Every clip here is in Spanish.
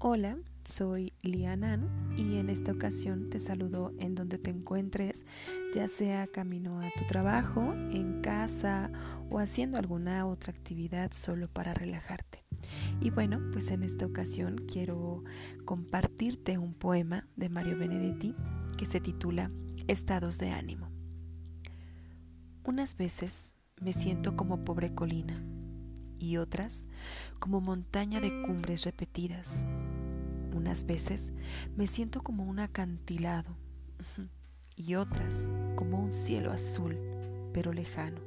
Hola, soy Lianan y en esta ocasión te saludo en donde te encuentres, ya sea camino a tu trabajo, en casa o haciendo alguna otra actividad solo para relajarte. Y bueno, pues en esta ocasión quiero compartirte un poema de Mario Benedetti que se titula Estados de ánimo. Unas veces me siento como pobre colina y otras como montaña de cumbres repetidas. Unas veces me siento como un acantilado y otras como un cielo azul, pero lejano.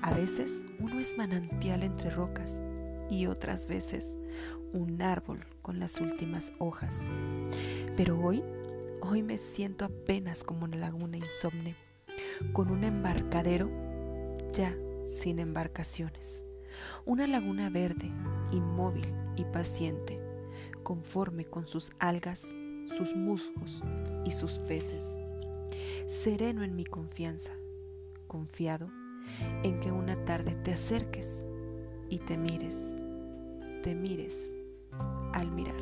A veces uno es manantial entre rocas y otras veces un árbol con las últimas hojas. Pero hoy, hoy me siento apenas como una laguna insomne, con un embarcadero ya sin embarcaciones. Una laguna verde, inmóvil y paciente, conforme con sus algas, sus musgos y sus peces. Sereno en mi confianza, confiado en que una tarde te acerques y te mires, te mires al mirarme.